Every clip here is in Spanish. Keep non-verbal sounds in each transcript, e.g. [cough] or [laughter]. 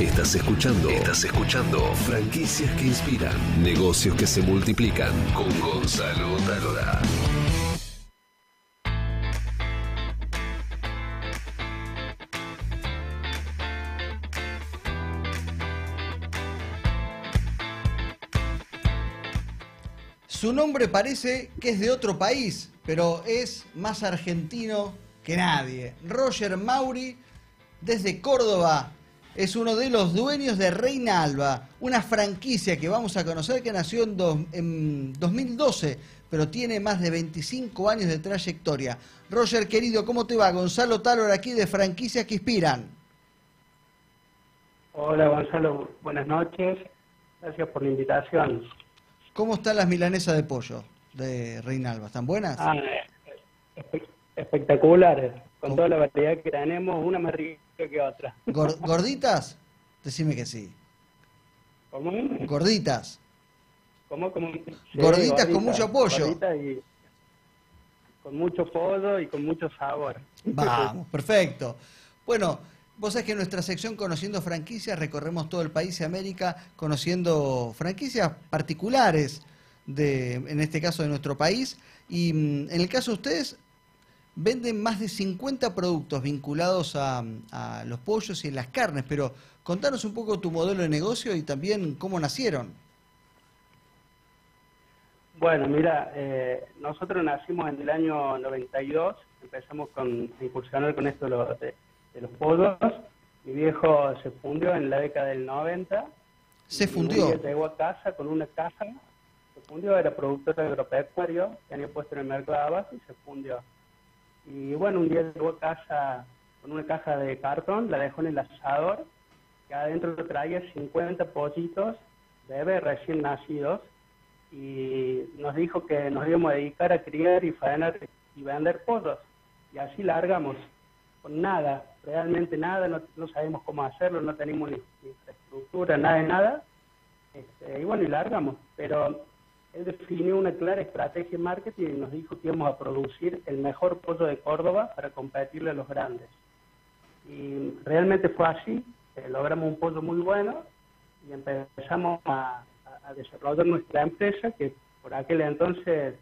Estás escuchando. Estás escuchando. Franquicias que inspiran. Negocios que se multiplican. Con Gonzalo Talora. Su nombre parece que es de otro país, pero es más argentino que nadie. Roger Mauri, desde Córdoba, es uno de los dueños de Reina Alba, una franquicia que vamos a conocer que nació en, dos- en 2012, pero tiene más de 25 años de trayectoria. Roger, querido, ¿cómo te va? Gonzalo Talor aquí de Franquicias que Inspiran. Hola Gonzalo, buenas noches. Gracias por la invitación. ¿Cómo están las milanesas de pollo de Reina Alba? ¿Están buenas? Ah, espe- espectaculares, con ¿Cómo? toda la variedad que tenemos, una más rica que otra. Gor- ¿Gorditas? Decime que sí. ¿Cómo? Gorditas. ¿Cómo? ¿Cómo? Sí, Gorditas con mucho pollo. gorditas y con mucho pollo y con mucho sabor. Vamos, perfecto. Bueno, vos sabés que en nuestra sección Conociendo Franquicias recorremos todo el país y América conociendo franquicias particulares, de, en este caso de nuestro país. Y mm, en el caso de ustedes, venden más de 50 productos vinculados a, a los pollos y las carnes, pero contanos un poco tu modelo de negocio y también cómo nacieron. Bueno, mira, eh, nosotros nacimos en el año 92, empezamos con, a incursionar con esto de los, de- de los pollos. Mi viejo se fundió en la década del 90. Se fundió. llegó a casa con una caja, se fundió, era productor agropecuario, tenía puesto en el mercado de abajo y se fundió. Y bueno, un día llegó a casa con una caja de cartón, la dejó en el asador, que adentro traía 50 pollitos, bebés recién nacidos, y nos dijo que nos íbamos a dedicar a criar y faenar y vender pollos. Y así largamos, con nada, realmente nada, no, no sabemos cómo hacerlo, no tenemos ni, ni infraestructura, nada de nada. Este, y bueno, y largamos. Pero él definió una clara estrategia de marketing y nos dijo que íbamos a producir el mejor pollo de Córdoba para competirle a los grandes. Y realmente fue así, eh, logramos un pollo muy bueno y empezamos a, desarrollar nuestra empresa, que por aquel entonces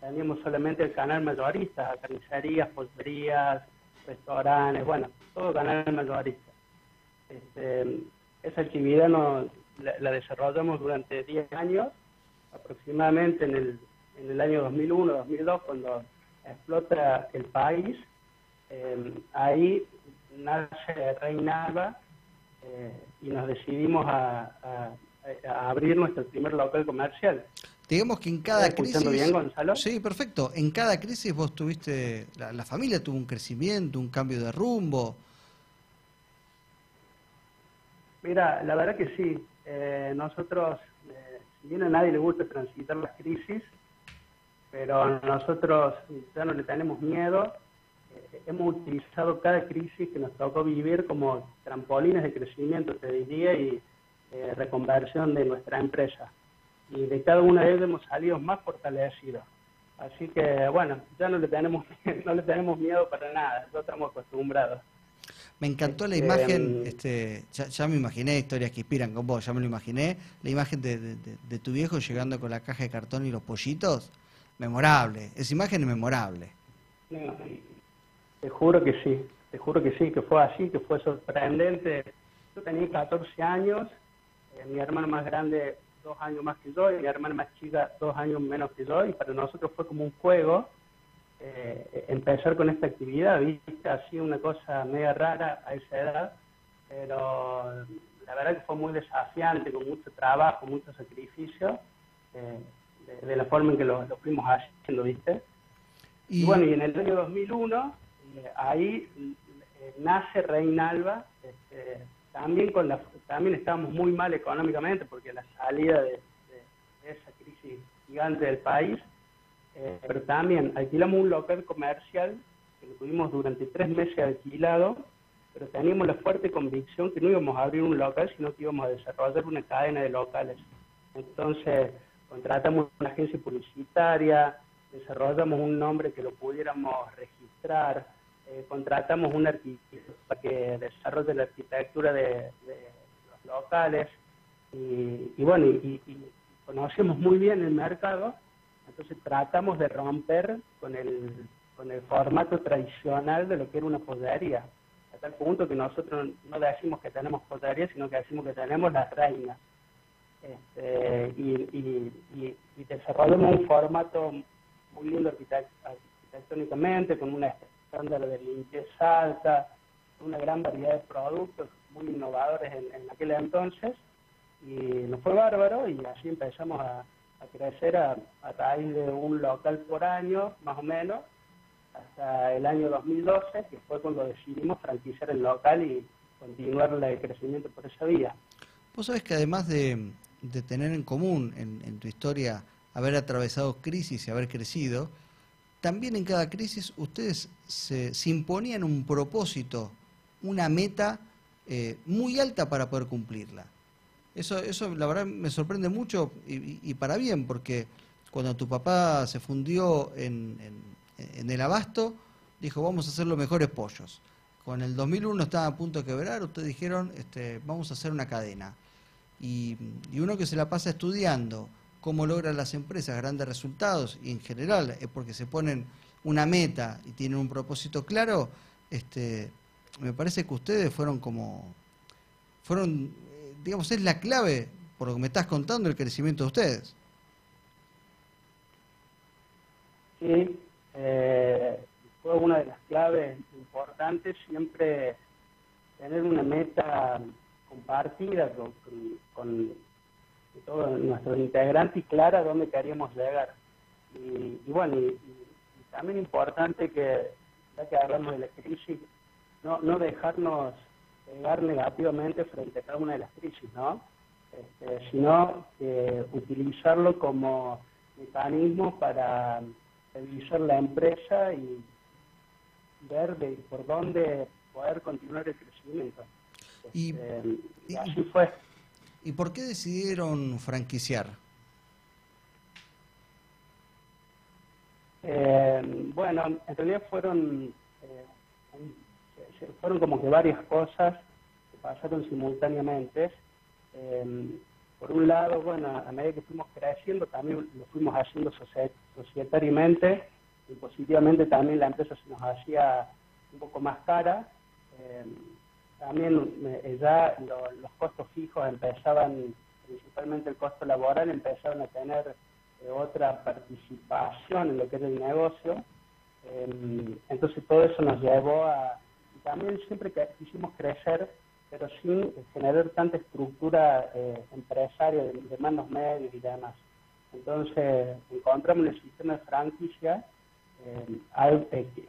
teníamos solamente el canal mayorista, carnicerías, pollerías, restaurantes, bueno, todo canal mayorista. Este, esa actividad nos, la desarrollamos durante 10 años, aproximadamente en el, en el año 2001, 2002, cuando explota el país. Eh, ahí nace Reina Alba eh, y nos decidimos a, a- a abrir nuestro primer local comercial. Digamos que en cada ¿Estás escuchando crisis... bien, Gonzalo? Sí, perfecto. En cada crisis vos tuviste, la, la familia tuvo un crecimiento, un cambio de rumbo. Mira, la verdad que sí. Eh, nosotros, bien a nadie le gusta transitar las crisis, pero nosotros ya no le tenemos miedo. Eh, hemos utilizado cada crisis que nos tocó vivir como trampolines de crecimiento, te diría, y eh, reconversión de nuestra empresa. Y de cada una de ellas hemos salido más fortalecidos. Así que, bueno, ya no le tenemos, [laughs] no le tenemos miedo para nada, ya estamos acostumbrados. Me encantó la Este, imagen, mm. este, ya, ya me imaginé historias que inspiran con vos, ya me lo imaginé, la imagen de, de- de- de tu viejo llegando con la caja de cartón y los pollitos, memorable, esa imagen es memorable. No, te juro que sí, te juro que sí, que fue así, que fue sorprendente. Yo tenía 14 años, eh, mi hermano más grande dos años más que yo y mi hermana más chica dos años menos que yo y para nosotros fue como un juego eh, empezar con esta actividad, viste, así una cosa media rara a esa edad, pero la verdad que fue muy desafiante, con mucho trabajo, mucho sacrificio, eh, de, de la forma en que lo, lo fuimos haciendo, viste. Y, bueno, y en el año 2001, eh, ahí eh, nace Reina Alba, este, también, con la, también estábamos muy mal económicamente porque la salida de, de- de esa crisis gigante del país, eh, pero también alquilamos un local comercial que lo tuvimos durante tres meses alquilado, pero teníamos la fuerte convicción que no íbamos a abrir un local, sino que íbamos a desarrollar una cadena de locales. Entonces, contratamos una agencia publicitaria, desarrollamos un nombre que lo pudiéramos registrar, eh, contratamos un arquitecto para que desarrolle la arquitectura de, de locales y, bueno, y, conocemos muy bien el mercado, entonces tratamos de romper con el, con el formato tradicional de lo que era una pollería, a tal punto que nosotros no decimos que tenemos pollería, sino que decimos que tenemos las reinas. Este, y, desarrollamos un formato muy lindo arquitectónicamente, con una estándar de limpieza alta, una gran variedad de productos muy innovadores en, aquel entonces, y nos fue bárbaro y así empezamos a, crecer a, a raíz de un local por año, más o menos, hasta el año 2012, que fue cuando decidimos franquiciar el local y continuar el crecimiento por esa vía. Vos sabés que además de, tener en común en, tu historia haber atravesado crisis y haber crecido, también en cada crisis ustedes se, imponían un propósito, una meta eh, muy alta para poder cumplirla. Eso, eso la verdad me sorprende mucho y, para bien, porque cuando tu papá se fundió en, en, el abasto, dijo vamos a hacer los mejores pollos. Con el 2001 estaba a punto de quebrar, ustedes dijeron este, vamos a hacer una cadena. Y, uno que se la pasa estudiando, cómo logran las empresas grandes resultados y en general es porque se ponen una meta y tienen un propósito claro, este, me parece que ustedes fueron como, fueron, digamos, es la clave, por lo que me estás contando, el crecimiento de ustedes. Sí, eh, fue una de las claves importantes, siempre tener una meta compartida con y todos nuestros integrantes y clara dónde queríamos llegar. Y, bueno, y, también importante que, ya que hablamos de la crisis, no, no dejarnos pegar negativamente frente a cada una de las crisis, ¿no? Este, sino utilizarlo como mecanismo para revisar la empresa y ver de, por dónde poder continuar el crecimiento. y este, así fue. ¿Y por qué decidieron franquiciar? Eh, bueno, en realidad fueron, eh, fueron como que varias cosas que pasaron simultáneamente. Eh, por un lado, bueno, a medida que fuimos creciendo, también lo fuimos haciendo societariamente y positivamente también la empresa se nos hacía un poco más cara también eh, ya los costos fijos empezaban, principalmente el costo laboral, empezaron a tener eh, otra participación en lo que era el negocio. Em, entonces todo eso nos llevó a, también siempre quisimos crecer, pero sin generar tanta estructura eh, empresaria de, de, manos medios y demás. Entonces encontramos en el sistema de franquicia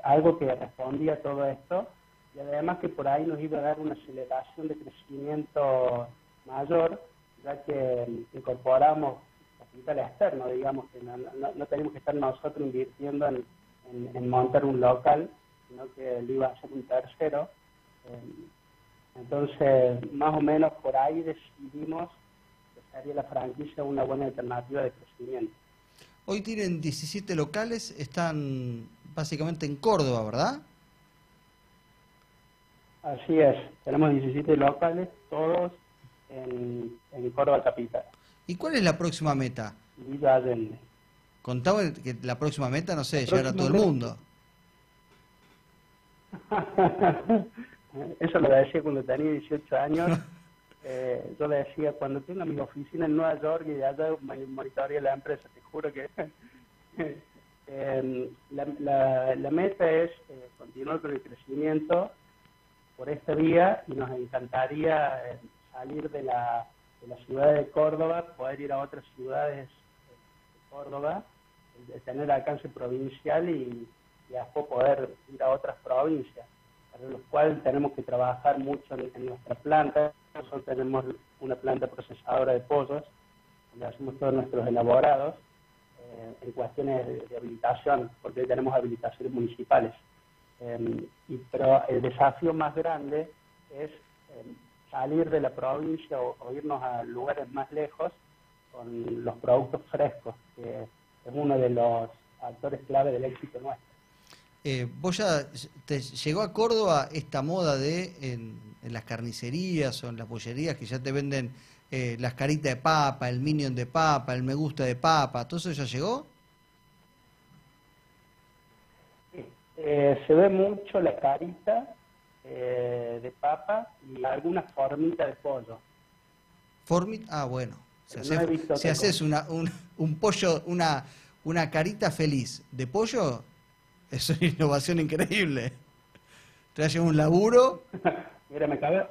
algo que respondía a todo esto y además que por ahí nos iba a dar una aceleración de crecimiento mayor, ya que incorporamos capital externo, digamos, que no, tenemos que estar nosotros invirtiendo en, montar un local, sino que lo iba a hacer un tercero. Eh, entonces, más o menos por ahí decidimos que sería la franquicia una buena alternativa de crecimiento. Hoy tienen 17 locales, están básicamente en Córdoba, ¿verdad? Así es, tenemos 17 locales, todos en, en Córdoba Capital. ¿Y cuál es la próxima meta? Villa Allende. Contaba que la próxima meta, no sé, llegar a todo el mundo. [laughs] Eso lo decía cuando tenía 18 años. [laughs] Eh, yo le decía, cuando tenga mi oficina en Nueva York y allá monitoría la empresa, te juro que [laughs] eh, la, la, meta es eh, continuar con el crecimiento por esta vía y nos encantaría eh, salir de la, de la ciudad de Córdoba, poder ir a otras ciudades de Córdoba, de tener alcance provincial y, después poder ir a otras provincias, para los cuales tenemos que trabajar mucho en, nuestra planta. Nosotros tenemos una planta procesadora de pollos, donde hacemos todos nuestros elaborados eh, en cuestiones de habilitación, porque tenemos habilitaciones municipales. Em, y, pero el desafío más grande es em, salir de la provincia o, irnos a lugares más lejos con los productos frescos, que es uno de los factores clave del éxito nuestro. Eh, vos ya te llegó a Córdoba esta moda de en, en las carnicerías o en las bollerías que ya te venden eh, las caritas de papa, el minion de papa, el me gusta de papa, ¿todo eso ya llegó? Eh, se ve mucho la carita eh, de papa y alguna formita de pollo. Formit, ah, bueno. Si no haces, si haces una, un, un pollo, una, una carita feliz de pollo, es una [laughs] innovación increíble. Te llevar un laburo. [laughs] Mira, me acaba,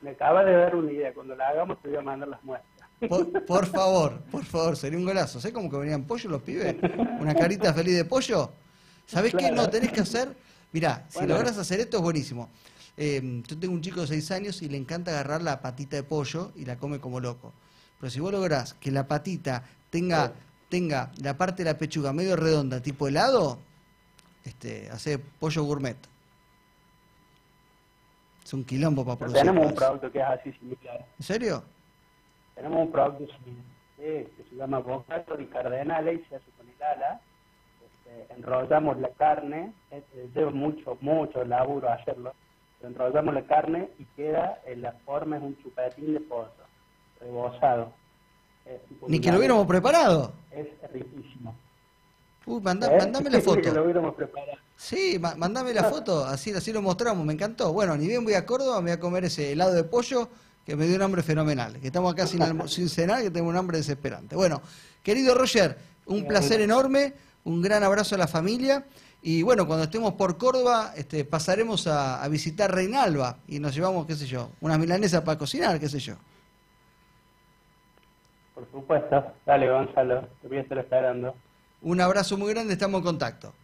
me acaba de dar una idea. Cuando la hagamos te voy a mandar las muestras. Por, [laughs] por favor, por favor, sería un golazo. ¿Sabes cómo que venían pollo los pibes? Una carita feliz de pollo. ¿Sabés qué? No, Claro. tenés que hacer. Mirá, si Bueno. lográs hacer esto es buenísimo. Eh, yo tengo un chico de 6 años y le encanta agarrar la patita de pollo y la come como loco. Pero si vos lográs que la patita tenga, Sí. tenga la parte de la pechuga medio redonda, tipo helado, este, hace pollo gourmet. Es un quilombo para producir. Tenemos un producto que es así similar. ¿En serio? Tenemos un producto similar, eh, que se llama bocato di cardenale y se hace con el ala. Este, enrollamos la carne, eh, lleva mucho, mucho laburo hacerlo. pero Enrollamos la carne y queda en la forma, es un chupetín de pollo, rebozado. Ni que lo hubiéramos preparado. Es riquísimo. Uy, mandá- ¿Eh? mandame la [laughs] Ni que lo foto. hubiéramos preparado. Sí, ma- mandame la foto, así, así lo mostramos, me encantó. Bueno, ni bien voy a Córdoba, me voy a comer ese helado de pollo que me dio un hambre fenomenal. Que estamos acá sin, sin cenar, que tengo un hambre desesperante. Bueno, querido Roger, un placer enorme, un gran abrazo a la familia. Y bueno, cuando estemos por Córdoba, este, pasaremos a, a visitar Reinalba y nos llevamos, qué sé yo, unas milanesas para cocinar, qué sé yo. Por supuesto. Dale, Gonzalo, te voy a estar esperando. Un abrazo muy grande, estamos en contacto.